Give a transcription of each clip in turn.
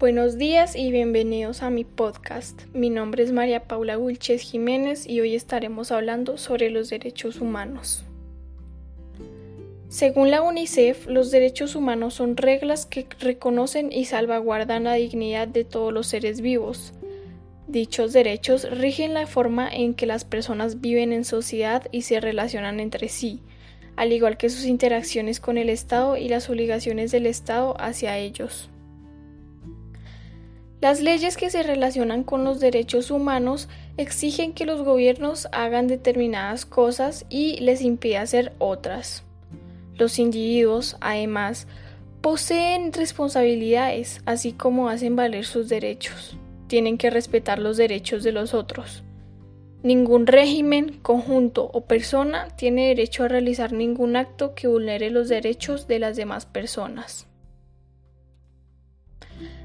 Buenos días y bienvenidos a mi podcast. Mi nombre es María Paula Gulches Jiménez y hoy estaremos hablando sobre los derechos humanos. Según la UNICEF, los derechos humanos son reglas que reconocen y salvaguardan la dignidad de todos los seres vivos. Dichos derechos rigen la forma en que las personas viven en sociedad y se relacionan entre sí, al igual que sus interacciones con el Estado y las obligaciones del Estado hacia ellos. Las leyes que se relacionan con los derechos humanos exigen que los gobiernos hagan determinadas cosas y les impide hacer otras. Los individuos, además, poseen responsabilidades, así como hacen valer sus derechos. Tienen que respetar los derechos de los otros. Ningún régimen, conjunto o persona tiene derecho a realizar ningún acto que vulnere los derechos de las demás personas.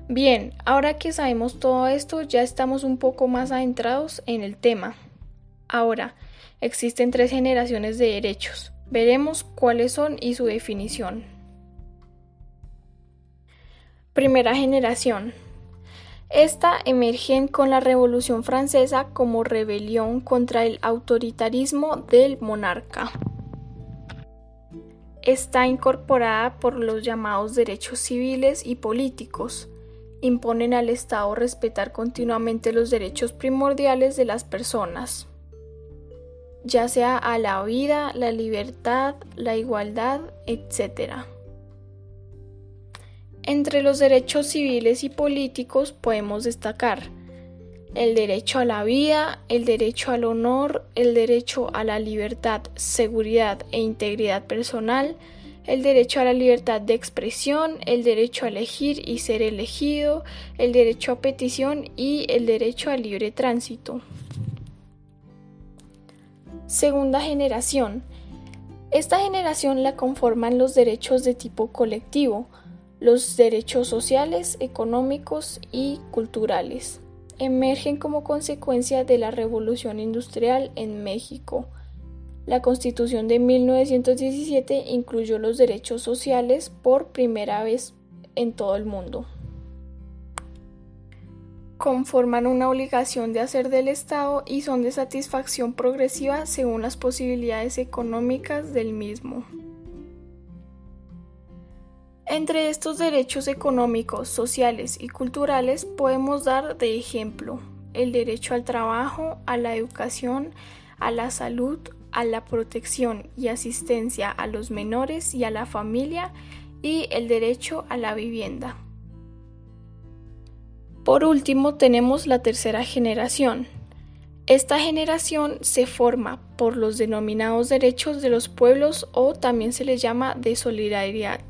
Bien, ahora que sabemos todo esto, ya estamos un poco más adentrados en el tema. Ahora, existen tres generaciones de derechos. Veremos cuáles son y su definición. Primera generación. Esta emerge con la Revolución Francesa como rebelión contra el autoritarismo del monarca. Está incorporada por los llamados derechos civiles y políticos, imponen al Estado respetar continuamente los derechos primordiales de las personas, ya sea a la vida, la libertad, la igualdad, etc. Entre los derechos civiles y políticos podemos destacar el derecho a la vida, el derecho al honor, el derecho a la libertad, seguridad e integridad personal, el derecho a la libertad de expresión, el derecho a elegir y ser elegido, el derecho a petición y el derecho al libre tránsito. Segunda generación. Esta generación la conforman los derechos de tipo colectivo, los derechos sociales, económicos y culturales. Emergen como consecuencia de la revolución industrial en México la Constitución de 1917 incluyó los derechos sociales por primera vez en todo el mundo. Conforman una obligación de hacer del Estado y son de satisfacción progresiva según las posibilidades económicas del mismo. Entre estos derechos económicos, sociales y culturales podemos dar de ejemplo el derecho al trabajo, a la educación, a la salud, a la protección y asistencia a los menores y a la familia y el derecho a la vivienda. Por último tenemos la tercera generación. Esta generación se forma por los denominados derechos de los pueblos o también se les llama de solidaridad.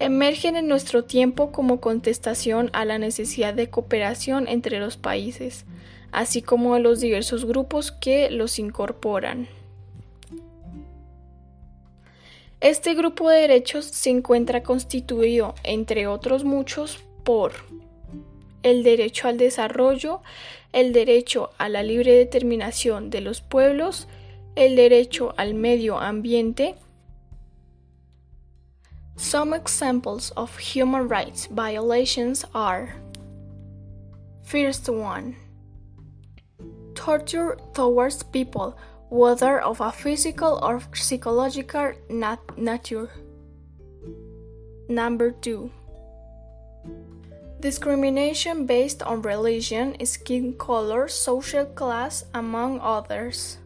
Emergen en nuestro tiempo como contestación a la necesidad de cooperación entre los países, así como de los diversos grupos que los incorporan. Este grupo de derechos se encuentra constituido, entre otros muchos, por el derecho al desarrollo, el derecho a la libre determinación de los pueblos, el derecho al medio ambiente. Some examples of human rights violations are First one torture towards people, whether of a physical or psychological nat nature. Number 2. Discrimination based on religion, skin color, social class, among others.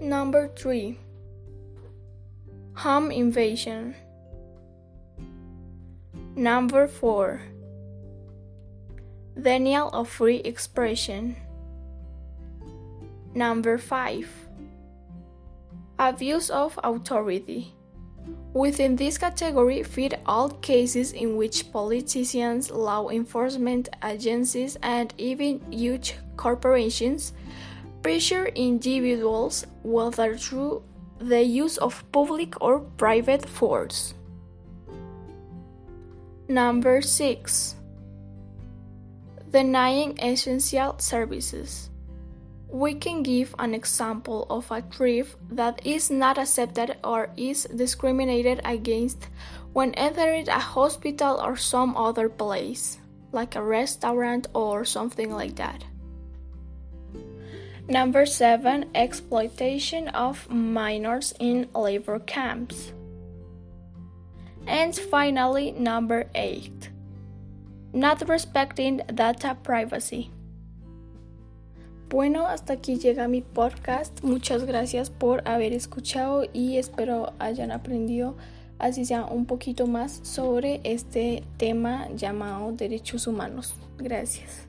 Number 3. Home invasion. Number 4 Denial of free expression. Number 5. Abuse of authority. Within this category fit all cases in which politicians, law enforcement agencies, and even huge corporations pressure individuals, whether through the use of public or private force. Number 6 denying essential services. we can give an example of a thrift that is not accepted or is discriminated against when entering a hospital or some other place, like a restaurant or something like that. Number 7 Exploitation of minors in labor camps. And finally, number 8 Not respecting data privacy. Bueno, hasta aquí llega mi podcast. Muchas gracias por haber escuchado y espero hayan aprendido así sea un poquito más sobre este tema llamado derechos humanos. Gracias.